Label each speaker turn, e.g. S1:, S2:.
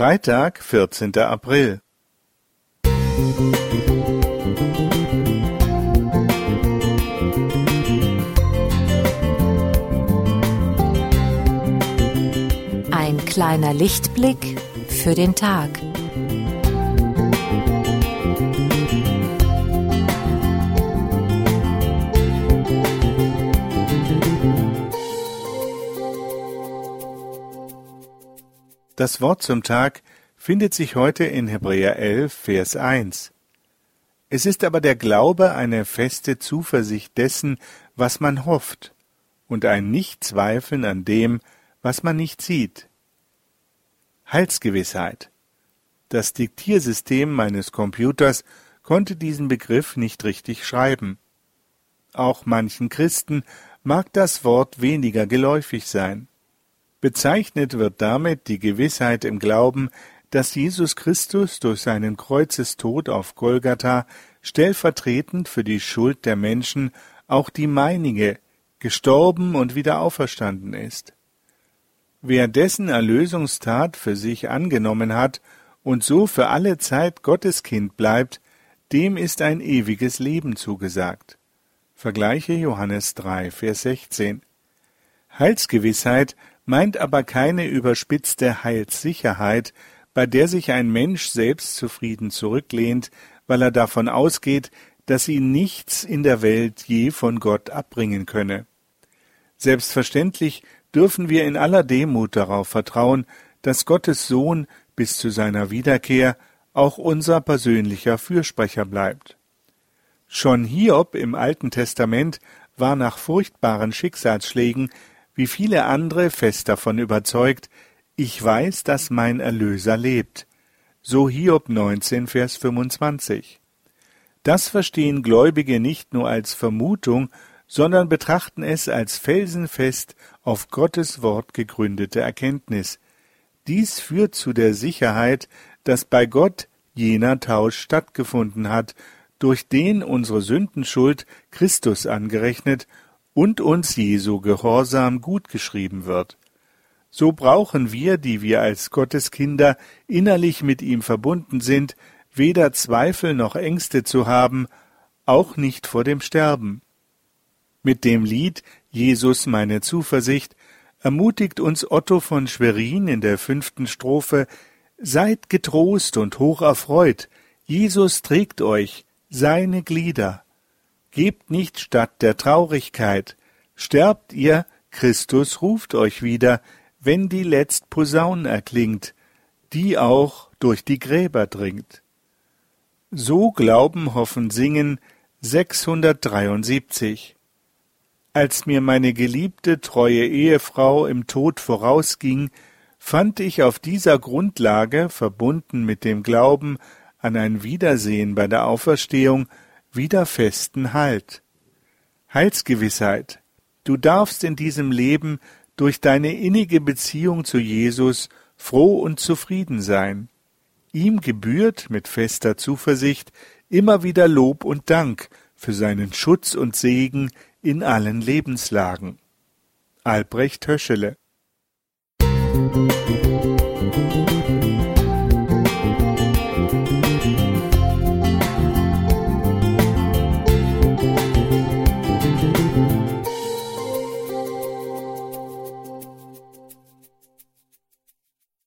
S1: Freitag, 14. April.
S2: Ein kleiner Lichtblick für den Tag.
S1: Das Wort zum Tag findet sich heute in Hebräer 11, Vers 1. Es ist aber der Glaube eine feste Zuversicht dessen, was man hofft, und ein Nichtzweifeln an dem, was man nicht sieht. Heilsgewissheit. Das Diktiersystem meines Computers konnte diesen Begriff nicht richtig schreiben. Auch manchen Christen mag das Wort weniger geläufig sein. Bezeichnet wird damit die Gewissheit im Glauben, dass Jesus Christus durch seinen Kreuzestod auf Golgatha stellvertretend für die Schuld der Menschen, auch die meinige, gestorben und wieder auferstanden ist. Wer dessen Erlösungstat für sich angenommen hat und so für alle Zeit Gottes Kind bleibt, dem ist ein ewiges Leben zugesagt. Vergleiche Johannes 3, Vers 16. Heilsgewissheit meint aber keine überspitzte Heilssicherheit, bei der sich ein Mensch selbstzufrieden zurücklehnt, weil er davon ausgeht, dass ihn nichts in der Welt je von Gott abbringen könne. Selbstverständlich dürfen wir in aller Demut darauf vertrauen, dass Gottes Sohn bis zu seiner Wiederkehr auch unser persönlicher Fürsprecher bleibt. Schon Hiob im Alten Testament war nach furchtbaren Schicksalsschlägen wie viele andere fest davon überzeugt, ich weiß, dass mein Erlöser lebt. So Hiob 19, Vers 25. Das verstehen Gläubige nicht nur als Vermutung, sondern betrachten es als felsenfest auf Gottes Wort gegründete Erkenntnis. Dies führt zu der Sicherheit, dass bei Gott jener Tausch stattgefunden hat, durch den unsere Sündenschuld Christus angerechnet und uns Jesu Gehorsam gutgeschrieben wird. So brauchen wir, die wir als Gottes Kinder innerlich mit ihm verbunden sind, weder Zweifel noch Ängste zu haben, auch nicht vor dem Sterben. Mit dem Lied Jesus meine Zuversicht ermutigt uns Otto von Schwerin in der fünften Strophe Seid getrost und hoch erfreut, Jesus trägt euch, seine Glieder. Gebt nicht statt der Traurigkeit, sterbt ihr, Christus ruft euch wieder, wenn die letzt Posaun erklingt, die auch durch die Gräber dringt. So Glauben, Hoffen, Singen 673. Als mir meine geliebte, treue Ehefrau im Tod vorausging, fand ich auf dieser Grundlage, verbunden mit dem Glauben an ein Wiedersehen bei der Auferstehung, wieder festen Halt. Heilsgewissheit. Du darfst in diesem Leben durch deine innige Beziehung zu Jesus froh und zufrieden sein. Ihm gebührt mit fester Zuversicht immer wieder Lob und Dank für seinen Schutz und Segen in allen Lebenslagen. Albrecht Höschele